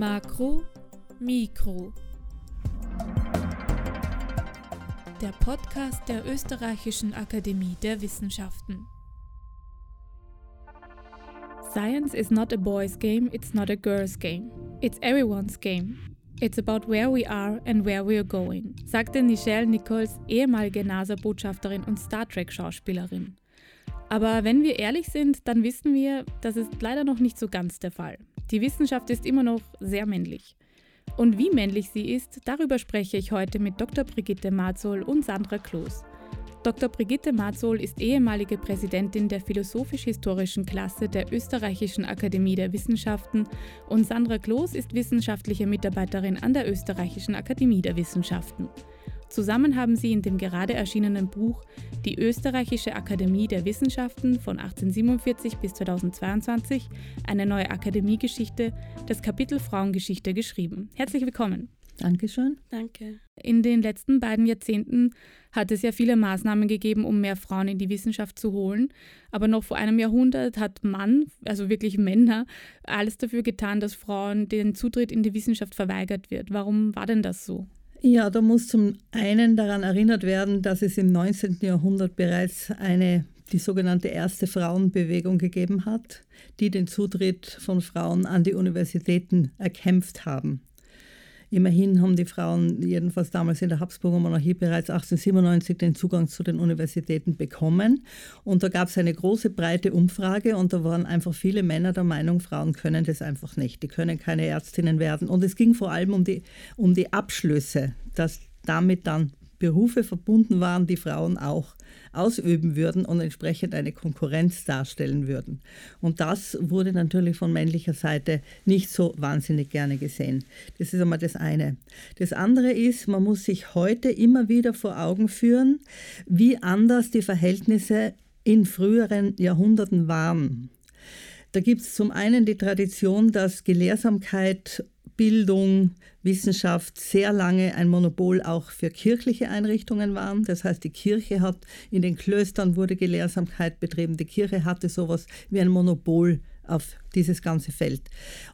Makro, Mikro. Der Podcast der Österreichischen Akademie der Wissenschaften. Science is not a boys' game, it's not a girls' game. It's everyone's game. It's about where we are and where we are going, sagte Nichelle Nichols, ehemalige NASA-Botschafterin und Star Trek-Schauspielerin. Aber wenn wir ehrlich sind, dann wissen wir, das ist leider noch nicht so ganz der Fall. Die Wissenschaft ist immer noch sehr männlich. Und wie männlich sie ist, darüber spreche ich heute mit Dr. Brigitte Marzol und Sandra Kloß. Dr. Brigitte Marzol ist ehemalige Präsidentin der philosophisch-historischen Klasse der Österreichischen Akademie der Wissenschaften und Sandra Kloß ist wissenschaftliche Mitarbeiterin an der Österreichischen Akademie der Wissenschaften. Zusammen haben sie in dem gerade erschienenen Buch Die Österreichische Akademie der Wissenschaften von 1847 bis 2022 eine neue Akademiegeschichte, das Kapitel Frauengeschichte geschrieben. Herzlich willkommen. Dankeschön. Danke. In den letzten beiden Jahrzehnten hat es ja viele Maßnahmen gegeben, um mehr Frauen in die Wissenschaft zu holen. Aber noch vor einem Jahrhundert hat Mann, also wirklich Männer, alles dafür getan, dass Frauen den Zutritt in die Wissenschaft verweigert wird. Warum war denn das so? Ja, da muss zum einen daran erinnert werden, dass es im 19. Jahrhundert bereits eine die sogenannte erste Frauenbewegung gegeben hat, die den Zutritt von Frauen an die Universitäten erkämpft haben. Immerhin haben die Frauen jedenfalls damals in der Habsburger Monarchie bereits 1897 den Zugang zu den Universitäten bekommen. Und da gab es eine große, breite Umfrage und da waren einfach viele Männer der Meinung, Frauen können das einfach nicht. Die können keine Ärztinnen werden. Und es ging vor allem um die, um die Abschlüsse, dass damit dann Berufe verbunden waren, die Frauen auch ausüben würden und entsprechend eine Konkurrenz darstellen würden. Und das wurde natürlich von männlicher Seite nicht so wahnsinnig gerne gesehen. Das ist einmal das eine. Das andere ist, man muss sich heute immer wieder vor Augen führen, wie anders die Verhältnisse in früheren Jahrhunderten waren. Da gibt es zum einen die Tradition, dass Gelehrsamkeit Bildung, Wissenschaft sehr lange ein Monopol auch für kirchliche Einrichtungen waren. Das heißt, die Kirche hat, in den Klöstern wurde Gelehrsamkeit betrieben. Die Kirche hatte sowas wie ein Monopol auf dieses ganze Feld.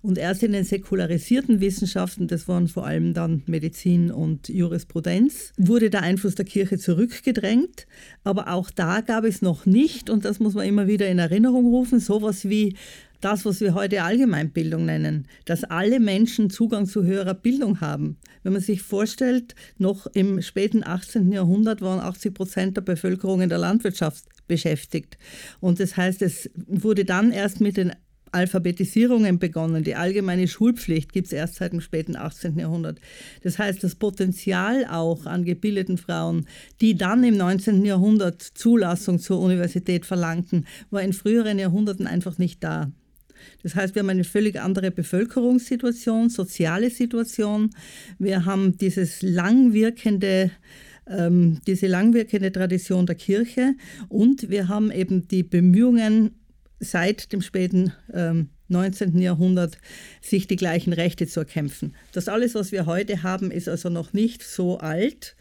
Und erst in den säkularisierten Wissenschaften, das waren vor allem dann Medizin und Jurisprudenz, wurde der Einfluss der Kirche zurückgedrängt. Aber auch da gab es noch nicht, und das muss man immer wieder in Erinnerung rufen, sowas wie das, was wir heute Allgemeinbildung nennen, dass alle Menschen Zugang zu höherer Bildung haben. Wenn man sich vorstellt, noch im späten 18. Jahrhundert waren 80 Prozent der Bevölkerung in der Landwirtschaft beschäftigt. Und das heißt, es wurde dann erst mit den Alphabetisierungen begonnen. Die allgemeine Schulpflicht gibt es erst seit dem späten 18. Jahrhundert. Das heißt, das Potenzial auch an gebildeten Frauen, die dann im 19. Jahrhundert Zulassung zur Universität verlangten, war in früheren Jahrhunderten einfach nicht da. Das heißt, wir haben eine völlig andere Bevölkerungssituation, soziale Situation. Wir haben dieses langwirkende ähm, diese langwirkende Tradition der Kirche und wir haben eben die Bemühungen seit dem späten ähm, 19. Jahrhundert sich die gleichen Rechte zu erkämpfen. Das alles, was wir heute haben, ist also noch nicht so alt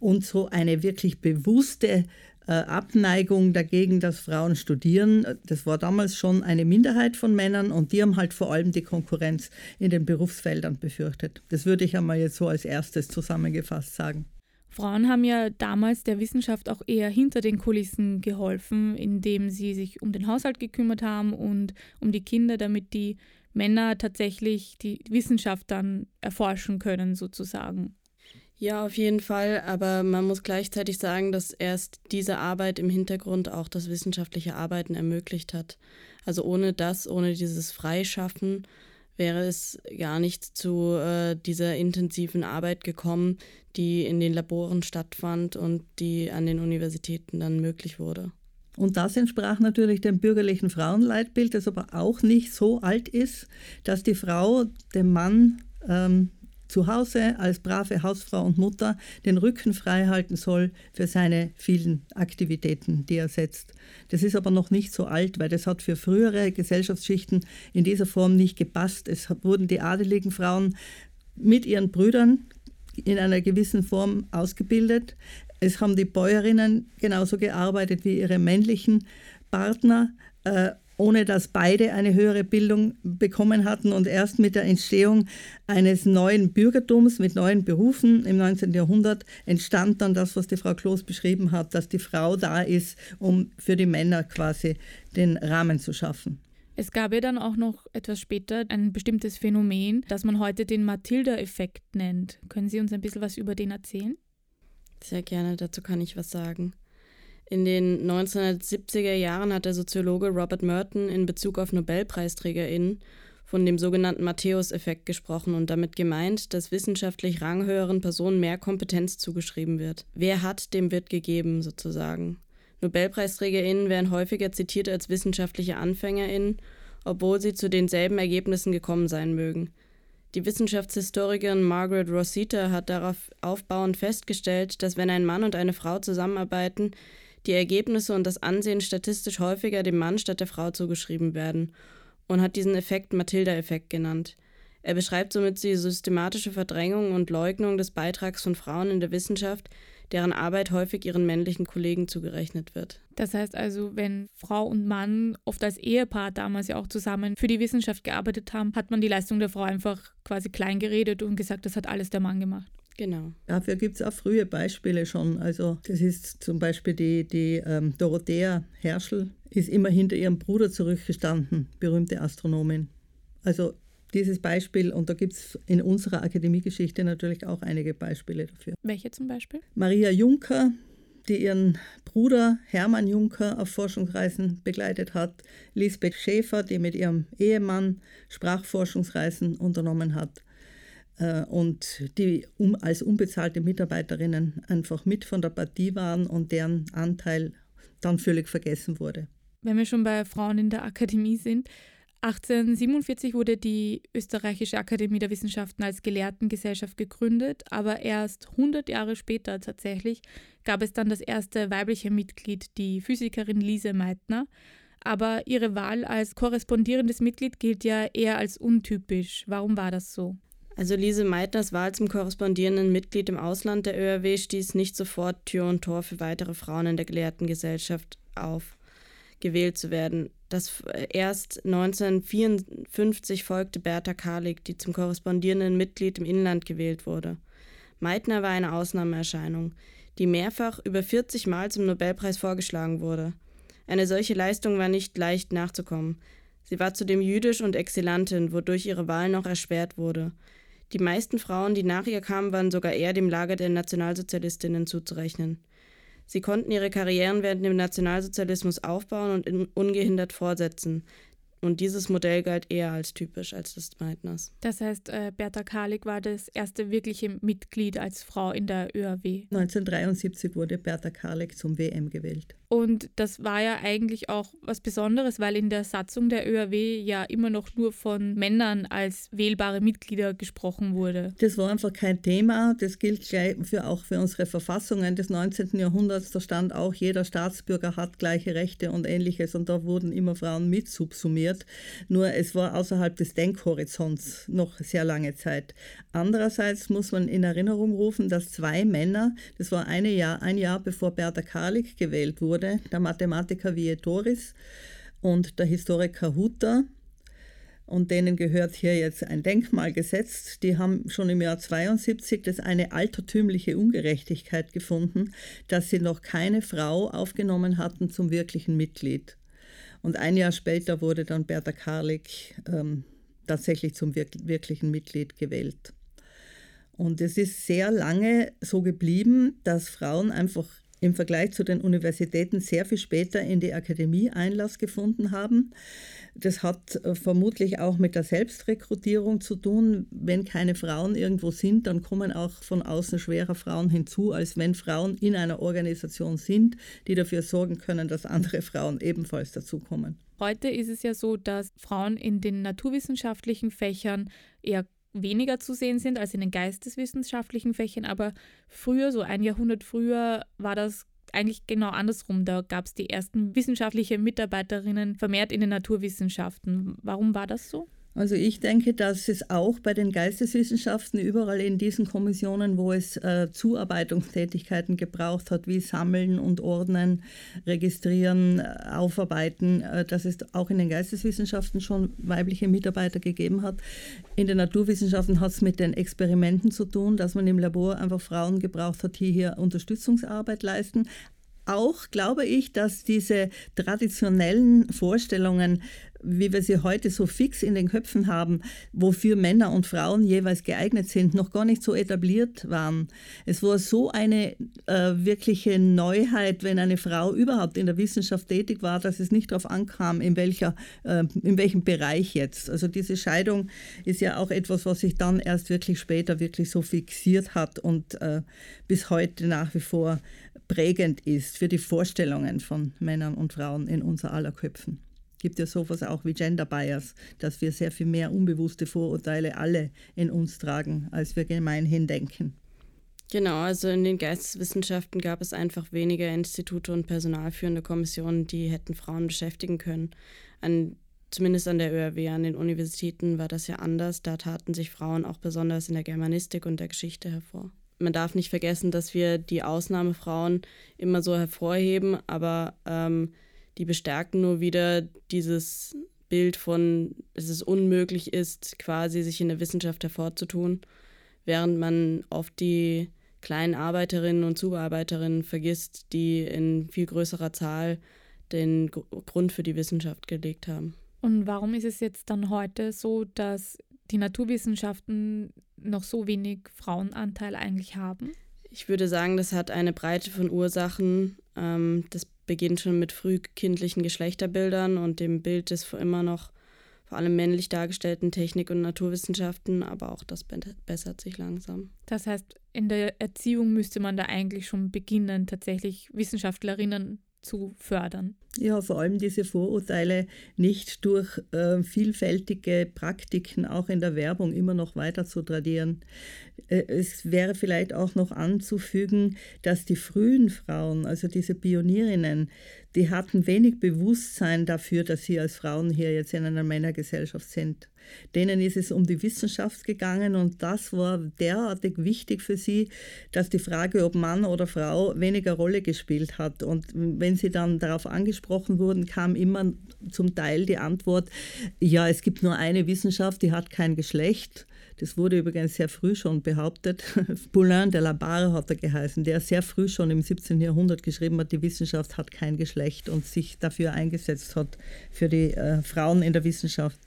und so eine wirklich bewusste Abneigung dagegen, dass Frauen studieren. Das war damals schon eine Minderheit von Männern und die haben halt vor allem die Konkurrenz in den Berufsfeldern befürchtet. Das würde ich einmal jetzt so als erstes zusammengefasst sagen. Frauen haben ja damals der Wissenschaft auch eher hinter den Kulissen geholfen, indem sie sich um den Haushalt gekümmert haben und um die Kinder, damit die Männer tatsächlich die Wissenschaft dann erforschen können, sozusagen. Ja, auf jeden Fall, aber man muss gleichzeitig sagen, dass erst diese Arbeit im Hintergrund auch das wissenschaftliche Arbeiten ermöglicht hat. Also ohne das, ohne dieses Freischaffen wäre es gar nicht zu äh, dieser intensiven Arbeit gekommen, die in den Laboren stattfand und die an den Universitäten dann möglich wurde. Und das entsprach natürlich dem bürgerlichen Frauenleitbild, das aber auch nicht so alt ist, dass die Frau dem Mann ähm, zu Hause als brave Hausfrau und Mutter den Rücken frei halten soll für seine vielen Aktivitäten, die er setzt. Das ist aber noch nicht so alt, weil das hat für frühere Gesellschaftsschichten in dieser Form nicht gepasst. Es wurden die adeligen Frauen mit ihren Brüdern in einer gewissen Form ausgebildet. Es haben die Bäuerinnen genauso gearbeitet wie ihre männlichen Partner. Ohne dass beide eine höhere Bildung bekommen hatten. Und erst mit der Entstehung eines neuen Bürgertums mit neuen Berufen im 19. Jahrhundert entstand dann das, was die Frau Kloß beschrieben hat, dass die Frau da ist, um für die Männer quasi den Rahmen zu schaffen. Es gab ja dann auch noch etwas später ein bestimmtes Phänomen, das man heute den Matilda-Effekt nennt. Können Sie uns ein bisschen was über den erzählen? Sehr gerne, dazu kann ich was sagen. In den 1970er Jahren hat der Soziologe Robert Merton in Bezug auf NobelpreisträgerInnen von dem sogenannten Matthäus-Effekt gesprochen und damit gemeint, dass wissenschaftlich ranghöheren Personen mehr Kompetenz zugeschrieben wird. Wer hat, dem wird gegeben, sozusagen. NobelpreisträgerInnen werden häufiger zitiert als wissenschaftliche AnfängerInnen, obwohl sie zu denselben Ergebnissen gekommen sein mögen. Die Wissenschaftshistorikerin Margaret Rosita hat darauf aufbauend festgestellt, dass wenn ein Mann und eine Frau zusammenarbeiten, die Ergebnisse und das Ansehen statistisch häufiger dem Mann statt der Frau zugeschrieben werden und hat diesen Effekt Matilda-Effekt genannt. Er beschreibt somit die systematische Verdrängung und Leugnung des Beitrags von Frauen in der Wissenschaft, deren Arbeit häufig ihren männlichen Kollegen zugerechnet wird. Das heißt also, wenn Frau und Mann oft als Ehepaar damals ja auch zusammen für die Wissenschaft gearbeitet haben, hat man die Leistung der Frau einfach quasi klein geredet und gesagt, das hat alles der Mann gemacht. Genau. Dafür gibt es auch frühe Beispiele schon. Also das ist zum Beispiel die, die ähm, Dorothea Herschel, ist immer hinter ihrem Bruder zurückgestanden, berühmte Astronomin. Also dieses Beispiel, und da gibt es in unserer Akademiegeschichte natürlich auch einige Beispiele dafür. Welche zum Beispiel? Maria Juncker, die ihren Bruder Hermann Juncker auf Forschungsreisen begleitet hat, Lisbeth Schäfer, die mit ihrem Ehemann Sprachforschungsreisen unternommen hat und die um, als unbezahlte Mitarbeiterinnen einfach mit von der Partie waren und deren Anteil dann völlig vergessen wurde. Wenn wir schon bei Frauen in der Akademie sind, 1847 wurde die Österreichische Akademie der Wissenschaften als Gelehrtengesellschaft gegründet, aber erst 100 Jahre später tatsächlich gab es dann das erste weibliche Mitglied, die Physikerin Lise Meitner. Aber ihre Wahl als korrespondierendes Mitglied gilt ja eher als untypisch. Warum war das so? Also Lise Meitners Wahl zum korrespondierenden Mitglied im Ausland der ÖRW stieß nicht sofort Tür und Tor für weitere Frauen in der Gelehrtengesellschaft auf, gewählt zu werden. Das erst 1954 folgte Bertha Karlik, die zum korrespondierenden Mitglied im Inland gewählt wurde. Meitner war eine Ausnahmeerscheinung, die mehrfach über 40 Mal zum Nobelpreis vorgeschlagen wurde. Eine solche Leistung war nicht leicht nachzukommen. Sie war zudem jüdisch und Exilantin, wodurch ihre Wahl noch erschwert wurde. Die meisten Frauen, die nach ihr kamen, waren sogar eher dem Lager der Nationalsozialistinnen zuzurechnen. Sie konnten ihre Karrieren während dem Nationalsozialismus aufbauen und ungehindert fortsetzen. Und dieses Modell galt eher als typisch als das Meitners. Das heißt, äh, Bertha Karlik war das erste wirkliche Mitglied als Frau in der ÖAW. 1973 wurde Bertha Karlik zum WM gewählt. Und das war ja eigentlich auch was Besonderes, weil in der Satzung der ÖAW ja immer noch nur von Männern als wählbare Mitglieder gesprochen wurde. Das war einfach kein Thema. Das gilt gleich für, auch für unsere Verfassungen des 19. Jahrhunderts. Da stand auch, jeder Staatsbürger hat gleiche Rechte und ähnliches. Und da wurden immer Frauen mit subsumiert. Nur es war außerhalb des Denkhorizonts noch sehr lange Zeit. Andererseits muss man in Erinnerung rufen, dass zwei Männer, das war eine Jahr, ein Jahr bevor Bertha Karlik gewählt wurde, wurde, der Mathematiker Vietoris und der Historiker Hutter. Und denen gehört hier jetzt ein Denkmal gesetzt. Die haben schon im Jahr 72 das eine altertümliche Ungerechtigkeit gefunden, dass sie noch keine Frau aufgenommen hatten zum wirklichen Mitglied. Und ein Jahr später wurde dann Bertha Karlik ähm, tatsächlich zum wirklichen Mitglied gewählt. Und es ist sehr lange so geblieben, dass Frauen einfach im Vergleich zu den Universitäten sehr viel später in die Akademie Einlass gefunden haben. Das hat äh, vermutlich auch mit der Selbstrekrutierung zu tun. Wenn keine Frauen irgendwo sind, dann kommen auch von außen schwerer Frauen hinzu, als wenn Frauen in einer Organisation sind, die dafür sorgen können, dass andere Frauen ebenfalls dazukommen. Heute ist es ja so, dass Frauen in den naturwissenschaftlichen Fächern eher weniger zu sehen sind als in den geisteswissenschaftlichen Fächern, aber früher, so ein Jahrhundert früher, war das eigentlich genau andersrum. Da gab es die ersten wissenschaftlichen Mitarbeiterinnen vermehrt in den Naturwissenschaften. Warum war das so? Also ich denke, dass es auch bei den Geisteswissenschaften überall in diesen Kommissionen, wo es äh, Zuarbeitungstätigkeiten gebraucht hat, wie Sammeln und Ordnen, Registrieren, äh, Aufarbeiten, äh, dass es auch in den Geisteswissenschaften schon weibliche Mitarbeiter gegeben hat. In den Naturwissenschaften hat es mit den Experimenten zu tun, dass man im Labor einfach Frauen gebraucht hat, die hier Unterstützungsarbeit leisten auch glaube ich, dass diese traditionellen Vorstellungen, wie wir sie heute so fix in den Köpfen haben, wofür Männer und Frauen jeweils geeignet sind, noch gar nicht so etabliert waren. Es war so eine äh, wirkliche Neuheit, wenn eine Frau überhaupt in der Wissenschaft tätig war, dass es nicht darauf ankam, in, welcher, äh, in welchem Bereich jetzt. Also diese Scheidung ist ja auch etwas, was sich dann erst wirklich später wirklich so fixiert hat und äh, bis heute nach wie vor prägend ist für die Vorstellungen von Männern und Frauen in unser aller Köpfen. Gibt ja sowas auch wie Gender Bias, dass wir sehr viel mehr unbewusste Vorurteile alle in uns tragen, als wir gemeinhin denken. Genau, also in den Geisteswissenschaften gab es einfach weniger Institute und personalführende Kommissionen, die hätten Frauen beschäftigen können. An, zumindest an der ÖRW, an den Universitäten war das ja anders. Da taten sich Frauen auch besonders in der Germanistik und der Geschichte hervor man darf nicht vergessen, dass wir die Ausnahmefrauen immer so hervorheben, aber ähm, die bestärken nur wieder dieses Bild von, dass es unmöglich ist, quasi sich in der Wissenschaft hervorzutun, während man oft die kleinen Arbeiterinnen und Zuarbeiterinnen vergisst, die in viel größerer Zahl den Grund für die Wissenschaft gelegt haben. Und warum ist es jetzt dann heute so, dass die Naturwissenschaften noch so wenig Frauenanteil eigentlich haben? Ich würde sagen, das hat eine Breite von Ursachen. Ähm, das beginnt schon mit frühkindlichen Geschlechterbildern und dem Bild des immer noch vor allem männlich dargestellten Technik- und Naturwissenschaften, aber auch das bessert sich langsam. Das heißt, in der Erziehung müsste man da eigentlich schon beginnen, tatsächlich Wissenschaftlerinnen zu fördern. Ja, vor allem diese Vorurteile nicht durch äh, vielfältige Praktiken auch in der Werbung immer noch weiter zu tradieren. Äh, es wäre vielleicht auch noch anzufügen, dass die frühen Frauen, also diese Pionierinnen, die hatten wenig Bewusstsein dafür, dass sie als Frauen hier jetzt in einer Männergesellschaft sind. Denen ist es um die Wissenschaft gegangen und das war derartig wichtig für sie, dass die Frage, ob Mann oder Frau, weniger Rolle gespielt hat. Und wenn sie dann darauf angesprochen wurden, kam immer zum Teil die Antwort, ja, es gibt nur eine Wissenschaft, die hat kein Geschlecht. Das wurde übrigens sehr früh schon behauptet. Poulain de la Barre hat er geheißen, der sehr früh schon im 17. Jahrhundert geschrieben hat, die Wissenschaft hat kein Geschlecht und sich dafür eingesetzt hat, für die äh, Frauen in der Wissenschaft.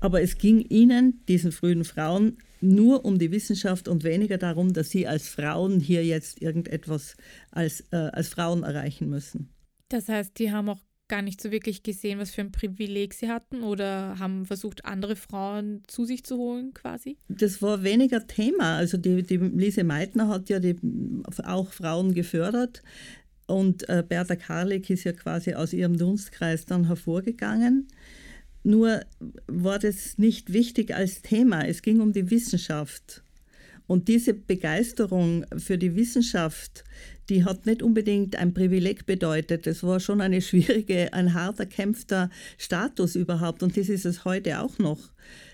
Aber es ging ihnen, diesen frühen Frauen, nur um die Wissenschaft und weniger darum, dass sie als Frauen hier jetzt irgendetwas als, äh, als Frauen erreichen müssen. Das heißt, die haben auch gar nicht so wirklich gesehen, was für ein Privileg sie hatten oder haben versucht, andere Frauen zu sich zu holen quasi? Das war weniger Thema. Also die, die Lise Meitner hat ja die, auch Frauen gefördert und äh, Bertha Karlik ist ja quasi aus ihrem Dunstkreis dann hervorgegangen. Nur war das nicht wichtig als Thema. Es ging um die Wissenschaft. Und diese Begeisterung für die Wissenschaft, die hat nicht unbedingt ein Privileg bedeutet. Es war schon eine schwierige, ein hart erkämpfter Status überhaupt. Und das ist es heute auch noch.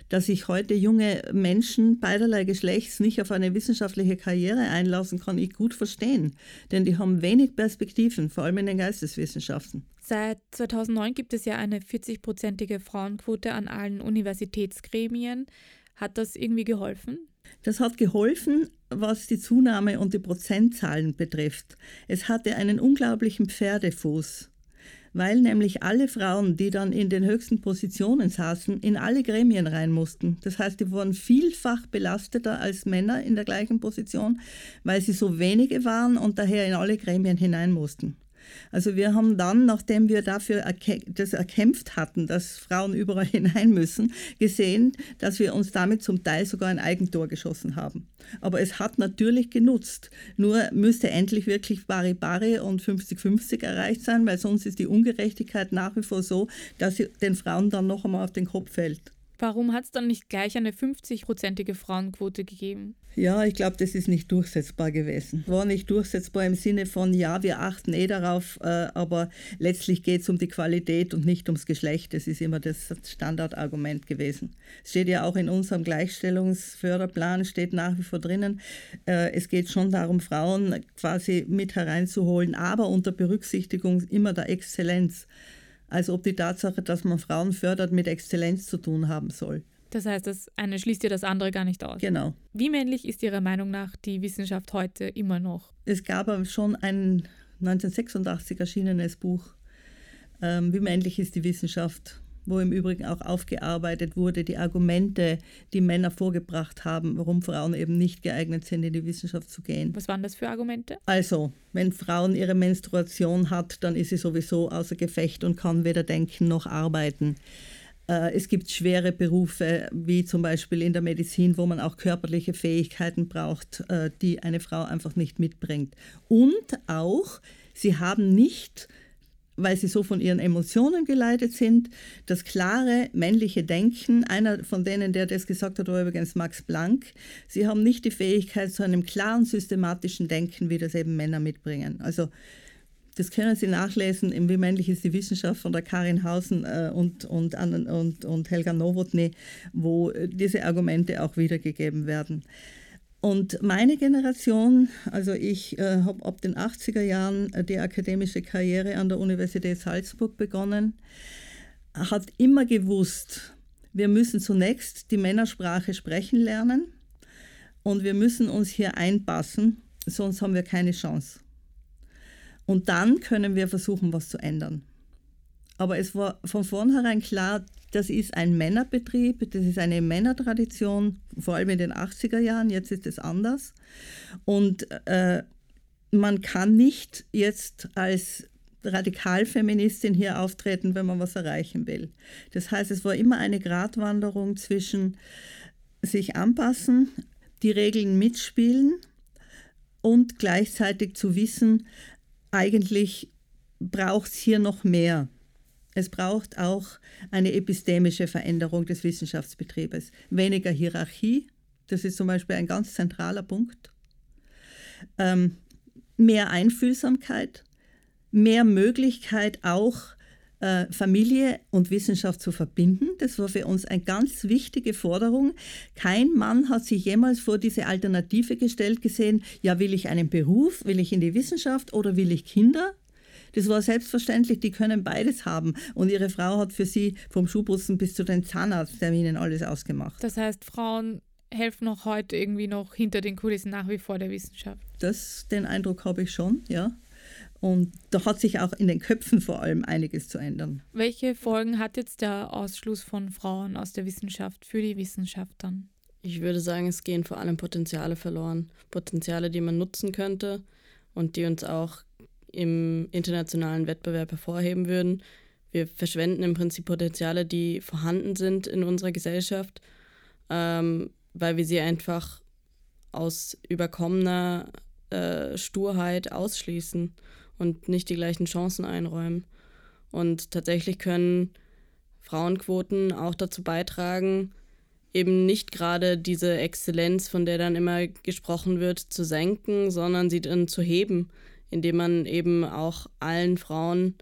Dass sich heute junge Menschen beiderlei Geschlechts nicht auf eine wissenschaftliche Karriere einlassen, kann ich gut verstehen. Denn die haben wenig Perspektiven, vor allem in den Geisteswissenschaften. Seit 2009 gibt es ja eine 40-prozentige Frauenquote an allen Universitätsgremien. Hat das irgendwie geholfen? Das hat geholfen, was die Zunahme und die Prozentzahlen betrifft. Es hatte einen unglaublichen Pferdefuß, weil nämlich alle Frauen, die dann in den höchsten Positionen saßen, in alle Gremien rein mussten. Das heißt, die wurden vielfach belasteter als Männer in der gleichen Position, weil sie so wenige waren und daher in alle Gremien hinein mussten. Also wir haben dann, nachdem wir dafür das erkämpft hatten, dass Frauen überall hinein müssen, gesehen, dass wir uns damit zum Teil sogar ein Eigentor geschossen haben. Aber es hat natürlich genutzt. Nur müsste endlich wirklich Bari Bari und 50-50 erreicht sein, weil sonst ist die Ungerechtigkeit nach wie vor so, dass sie den Frauen dann noch einmal auf den Kopf fällt. Warum hat es dann nicht gleich eine 50-prozentige Frauenquote gegeben? Ja, ich glaube, das ist nicht durchsetzbar gewesen. War nicht durchsetzbar im Sinne von, ja, wir achten eh darauf, äh, aber letztlich geht es um die Qualität und nicht ums Geschlecht. Das ist immer das Standardargument gewesen. Es steht ja auch in unserem Gleichstellungsförderplan, steht nach wie vor drinnen, äh, es geht schon darum, Frauen quasi mit hereinzuholen, aber unter Berücksichtigung immer der Exzellenz. Also ob die Tatsache, dass man Frauen fördert, mit Exzellenz zu tun haben soll. Das heißt, das eine schließt dir das andere gar nicht aus. Genau. Wie männlich ist Ihrer Meinung nach die Wissenschaft heute immer noch? Es gab schon ein 1986 erschienenes Buch, ähm, Wie männlich ist die Wissenschaft, wo im Übrigen auch aufgearbeitet wurde, die Argumente, die Männer vorgebracht haben, warum Frauen eben nicht geeignet sind, in die Wissenschaft zu gehen. Was waren das für Argumente? Also, wenn Frauen ihre Menstruation hat, dann ist sie sowieso außer Gefecht und kann weder denken noch arbeiten. Äh, es gibt schwere Berufe, wie zum Beispiel in der Medizin, wo man auch körperliche Fähigkeiten braucht, äh, die eine Frau einfach nicht mitbringt. Und auch, sie haben nicht weil sie so von ihren Emotionen geleitet sind. Das klare männliche Denken, einer von denen, der das gesagt hat, war übrigens Max Planck. Sie haben nicht die Fähigkeit zu einem klaren, systematischen Denken, wie das eben Männer mitbringen. Also das können Sie nachlesen im Wie männlich ist die Wissenschaft von der Karin Hausen äh, und, und, und, und Helga Nowotny, wo diese Argumente auch wiedergegeben werden. Und meine Generation, also ich äh, habe ab den 80er Jahren äh, die akademische Karriere an der Universität Salzburg begonnen, hat immer gewusst, wir müssen zunächst die Männersprache sprechen lernen und wir müssen uns hier einpassen, sonst haben wir keine Chance. Und dann können wir versuchen, was zu ändern. Aber es war von vornherein klar, das ist ein Männerbetrieb, das ist eine Männertradition, vor allem in den 80er Jahren, jetzt ist es anders. Und äh, man kann nicht jetzt als Radikalfeministin hier auftreten, wenn man was erreichen will. Das heißt, es war immer eine Gratwanderung zwischen sich anpassen, die Regeln mitspielen und gleichzeitig zu wissen, eigentlich braucht es hier noch mehr. Es braucht auch eine epistemische Veränderung des Wissenschaftsbetriebes. Weniger Hierarchie, das ist zum Beispiel ein ganz zentraler Punkt. Ähm, mehr Einfühlsamkeit, mehr Möglichkeit auch äh, Familie und Wissenschaft zu verbinden. Das war für uns eine ganz wichtige Forderung. Kein Mann hat sich jemals vor diese Alternative gestellt gesehen, ja, will ich einen Beruf, will ich in die Wissenschaft oder will ich Kinder? Das war selbstverständlich, die können beides haben. Und ihre Frau hat für sie vom Schuhputzen bis zu den Zahnarztterminen alles ausgemacht. Das heißt, Frauen helfen auch heute irgendwie noch hinter den Kulissen nach wie vor der Wissenschaft. Das, den Eindruck habe ich schon, ja. Und da hat sich auch in den Köpfen vor allem einiges zu ändern. Welche Folgen hat jetzt der Ausschluss von Frauen aus der Wissenschaft für die Wissenschaft dann? Ich würde sagen, es gehen vor allem Potenziale verloren. Potenziale, die man nutzen könnte und die uns auch im internationalen Wettbewerb hervorheben würden. Wir verschwenden im Prinzip Potenziale, die vorhanden sind in unserer Gesellschaft, ähm, weil wir sie einfach aus überkommener äh, Sturheit ausschließen und nicht die gleichen Chancen einräumen. Und tatsächlich können Frauenquoten auch dazu beitragen, eben nicht gerade diese Exzellenz, von der dann immer gesprochen wird, zu senken, sondern sie dann zu heben, indem man eben auch allen Frauen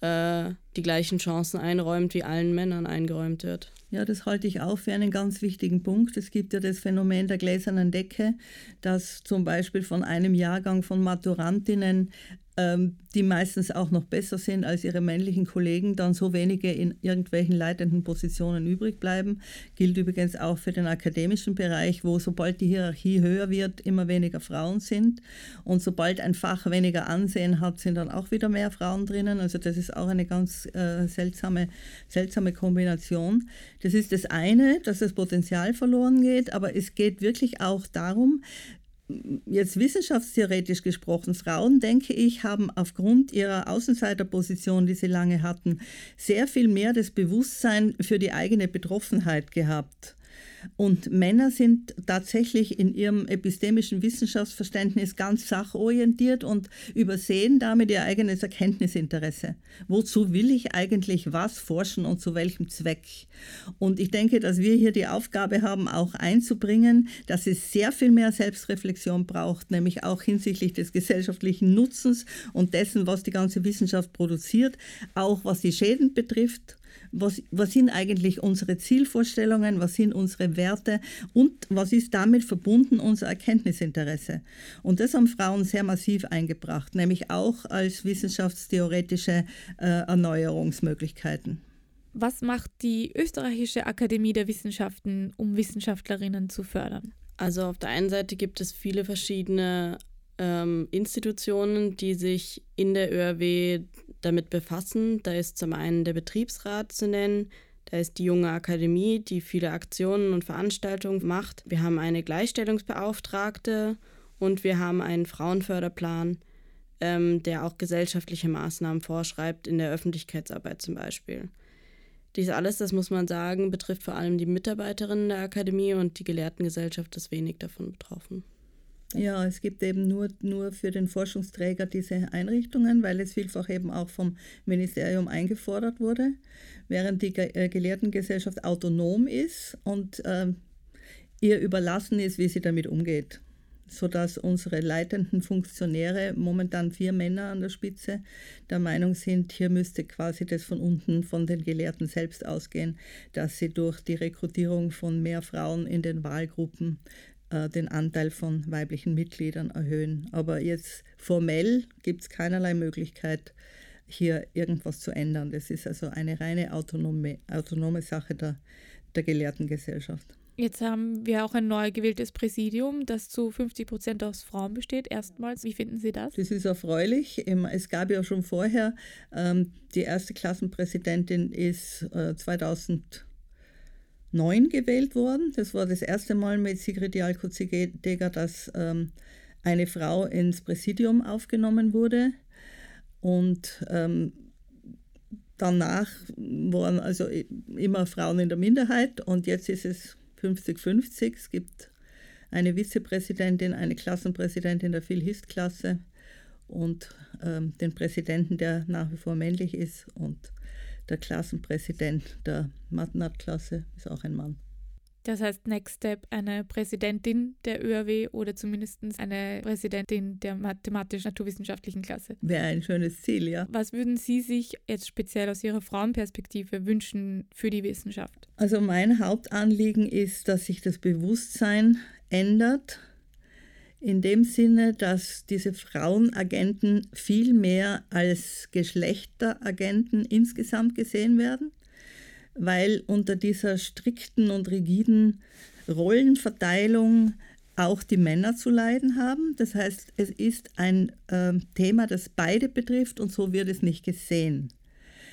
äh, die gleichen Chancen einräumt, wie allen Männern eingeräumt wird. Ja, das halte ich auch für einen ganz wichtigen Punkt. Es gibt ja das Phänomen der gläsernen Decke, dass zum Beispiel von einem Jahrgang von Maturantinnen die meistens auch noch besser sind als ihre männlichen Kollegen, dann so wenige in irgendwelchen leitenden Positionen übrig bleiben. Gilt übrigens auch für den akademischen Bereich, wo sobald die Hierarchie höher wird, immer weniger Frauen sind. Und sobald ein Fach weniger Ansehen hat, sind dann auch wieder mehr Frauen drinnen. Also das ist auch eine ganz äh, seltsame, seltsame Kombination. Das ist das eine, dass das Potenzial verloren geht, aber es geht wirklich auch darum, jetzt wissenschaftstheoretisch gesprochen, Frauen, denke ich, haben aufgrund ihrer Außenseiterposition, die sie lange hatten, sehr viel mehr das Bewusstsein für die eigene Betroffenheit gehabt. Und Männer sind tatsächlich in ihrem epistemischen Wissenschaftsverständnis ganz sachorientiert und übersehen damit ihr eigenes Erkenntnisinteresse. Wozu will ich eigentlich was forschen und zu welchem Zweck? Und ich denke, dass wir hier die Aufgabe haben, auch einzubringen, dass es sehr viel mehr Selbstreflexion braucht, nämlich auch hinsichtlich des gesellschaftlichen Nutzens und dessen, was die ganze Wissenschaft produziert, auch was die Schäden betrifft was, was sind eigentlich unsere Zielvorstellungen, was sind unsere Werte und was ist damit verbunden unser Erkenntnisinteresse. Und das haben Frauen sehr massiv eingebracht, nämlich auch als wissenschaftstheoretische äh, Erneuerungsmöglichkeiten. Was macht die Österreichische Akademie der Wissenschaften, um Wissenschaftlerinnen zu fördern? Also auf der einen Seite gibt es viele verschiedene ähm, Institutionen, die sich in der ÖRW damit befassen. Da ist zum einen der Betriebsrat zu nennen, da ist die junge Akademie, die viele Aktionen und Veranstaltungen macht. Wir haben eine Gleichstellungsbeauftragte und wir haben einen Frauenförderplan, ähm, der auch gesellschaftliche Maßnahmen vorschreibt, in der Öffentlichkeitsarbeit zum Beispiel. Dies alles, das muss man sagen, betrifft vor allem die Mitarbeiterinnen der Akademie und die Gelehrtengesellschaft ist wenig davon betroffen. Ja, es gibt eben nur, nur für den Forschungsträger diese Einrichtungen, weil es vielfach eben auch vom Ministerium eingefordert wurde, während die äh, Gelehrtengesellschaft autonom ist und äh, ihr überlassen ist, wie sie damit umgeht. Sodass unsere leitenden Funktionäre, momentan vier Männer an der Spitze, der Meinung sind, hier müsste quasi das von unten von den Gelehrten selbst ausgehen, dass sie durch die Rekrutierung von mehr Frauen in den Wahlgruppen äh, den Anteil von weiblichen Mitgliedern erhöhen. Aber jetzt formell gibt es keinerlei Möglichkeit, hier irgendwas zu ändern. Das ist also eine reine autonome, autonome Sache der, der Gelehrtengesellschaft. Jetzt haben wir auch ein neu gewähltes Präsidium, das zu 50 Prozent aus Frauen besteht. Erstmals, wie finden Sie das? Das ist erfreulich. Es gab ja schon vorher, ähm, die erste Klassenpräsidentin ist 2000 2009 gewählt worden. Das war das erste Mal mit Sigrid Jalko-Deger, dass ähm, eine Frau ins Präsidium aufgenommen wurde. Und ähm, danach waren also immer Frauen in der Minderheit und jetzt ist es 50-50. Es gibt eine Vizepräsidentin, eine Klassenpräsidentin der Phil-Hist-Klasse und ähm, den Präsidenten, der nach wie vor männlich ist und der Klassenpräsident der Matnat-Klasse ist auch ein Mann. Das heißt, Next Step eine Präsidentin der ÖRW oder zumindest eine Präsidentin der mathematisch-naturwissenschaftlichen Klasse. Wäre ein schönes Ziel, ja. Was würden Sie sich jetzt speziell aus Ihrer Frauenperspektive wünschen für die Wissenschaft? Also mein Hauptanliegen ist, dass sich das Bewusstsein ändert in dem Sinne, dass diese Frauenagenten viel mehr als Geschlechteragenten insgesamt gesehen werden, weil unter dieser strikten und rigiden Rollenverteilung auch die Männer zu leiden haben. Das heißt, es ist ein äh, Thema, das beide betrifft und so wird es nicht gesehen.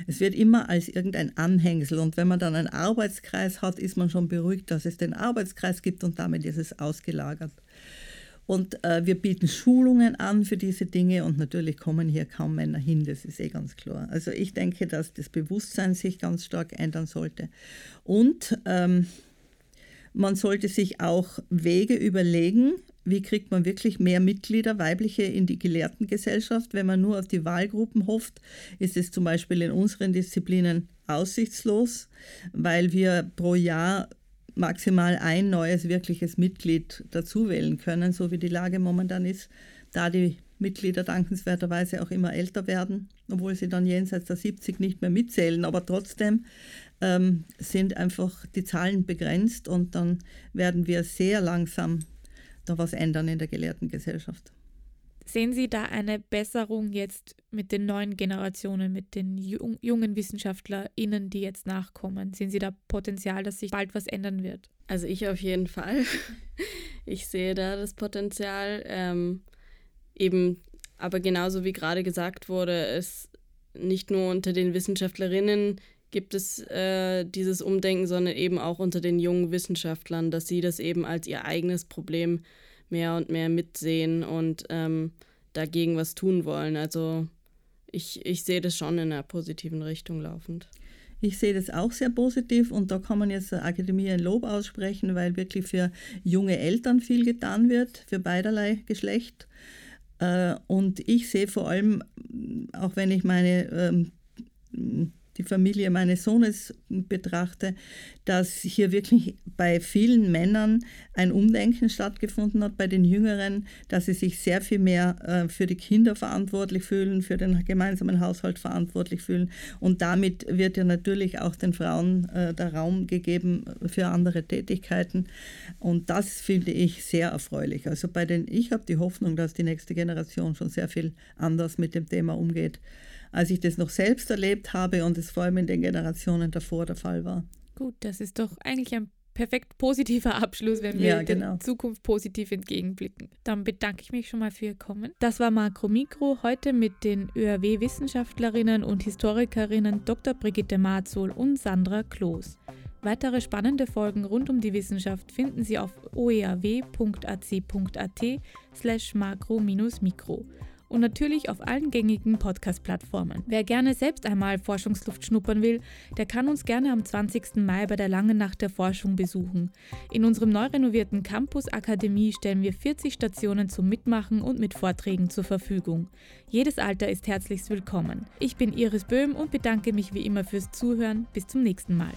Es wird immer als irgendein Anhängsel und wenn man dann einen Arbeitskreis hat, ist man schon beruhigt, dass es den Arbeitskreis gibt und damit ist es ausgelagert. Und äh, wir bieten Schulungen an für diese Dinge und natürlich kommen hier kaum Männer hin, das ist eh ganz klar. Also ich denke, dass das Bewusstsein sich ganz stark ändern sollte. Und ähm, man sollte sich auch Wege überlegen, wie kriegt man wirklich mehr Mitglieder, weibliche, in die Gelehrtengesellschaft. Wenn man nur auf die Wahlgruppen hofft, ist es zum Beispiel in unseren Disziplinen aussichtslos, weil wir pro Jahr maximal ein neues wirkliches Mitglied dazu wählen können, so wie die Lage momentan ist, da die Mitglieder dankenswerterweise auch immer älter werden, obwohl sie dann jenseits der 70 nicht mehr mitzählen. Aber trotzdem ähm, sind einfach die Zahlen begrenzt und dann werden wir sehr langsam da was ändern in der gelehrten Gesellschaft. Sehen Sie da eine Besserung jetzt mit den neuen Generationen, mit den jungen WissenschaftlerInnen, die jetzt nachkommen? Sehen Sie da Potenzial, dass sich bald was ändern wird? Also ich auf jeden Fall. Ich sehe da das Potenzial. Ähm, eben, aber genauso wie gerade gesagt wurde, es nicht nur unter den Wissenschaftlerinnen gibt es äh, dieses Umdenken, sondern eben auch unter den jungen Wissenschaftlern, dass sie das eben als ihr eigenes Problem mehr und mehr mitsehen und ähm, dagegen was tun wollen. Also ich, ich sehe das schon in einer positiven Richtung laufend. Ich sehe das auch sehr positiv und da kann man jetzt der Akademie ein Lob aussprechen, weil wirklich für junge Eltern viel getan wird, für beiderlei Geschlecht. Äh, und ich sehe vor allem, auch wenn ich meine ähm, die Familie meines Sohnes betrachte, dass hier wirklich bei vielen Männern ein Umdenken stattgefunden hat, bei den Jüngeren, dass sie sich sehr viel mehr äh, für die Kinder verantwortlich fühlen, für den gemeinsamen Haushalt verantwortlich fühlen. Und damit wird ja natürlich auch den Frauen äh, der Raum gegeben für andere Tätigkeiten. Und das finde ich sehr erfreulich. Also bei den, ich habe die Hoffnung, dass die nächste Generation schon sehr viel anders mit dem Thema umgeht als ich das noch selbst erlebt habe und es vor allem in den Generationen davor der Fall war. Gut, das ist doch eigentlich ein perfekt positiver Abschluss, wenn wir ja, genau. der Zukunft positiv entgegenblicken. Dann bedanke ich mich schon mal für Ihr Kommen. Das war Makro Mikro heute mit den ÖRW-Wissenschaftlerinnen und Historikerinnen Dr. Brigitte Marzol und Sandra Kloß. Weitere spannende Folgen rund um die Wissenschaft finden Sie auf oeaw.ac.at slash makro-mikro und natürlich auf allen gängigen Podcast-Plattformen. Wer gerne selbst einmal Forschungsluft schnuppern will, der kann uns gerne am 20. Mai bei der Langen Nacht der Forschung besuchen. In unserem neu renovierten Campus Akademie stellen wir 40 Stationen zum Mitmachen und mit Vorträgen zur Verfügung. Jedes Alter ist herzlichst willkommen. Ich bin Iris Böhm und bedanke mich wie immer fürs Zuhören. Bis zum nächsten Mal.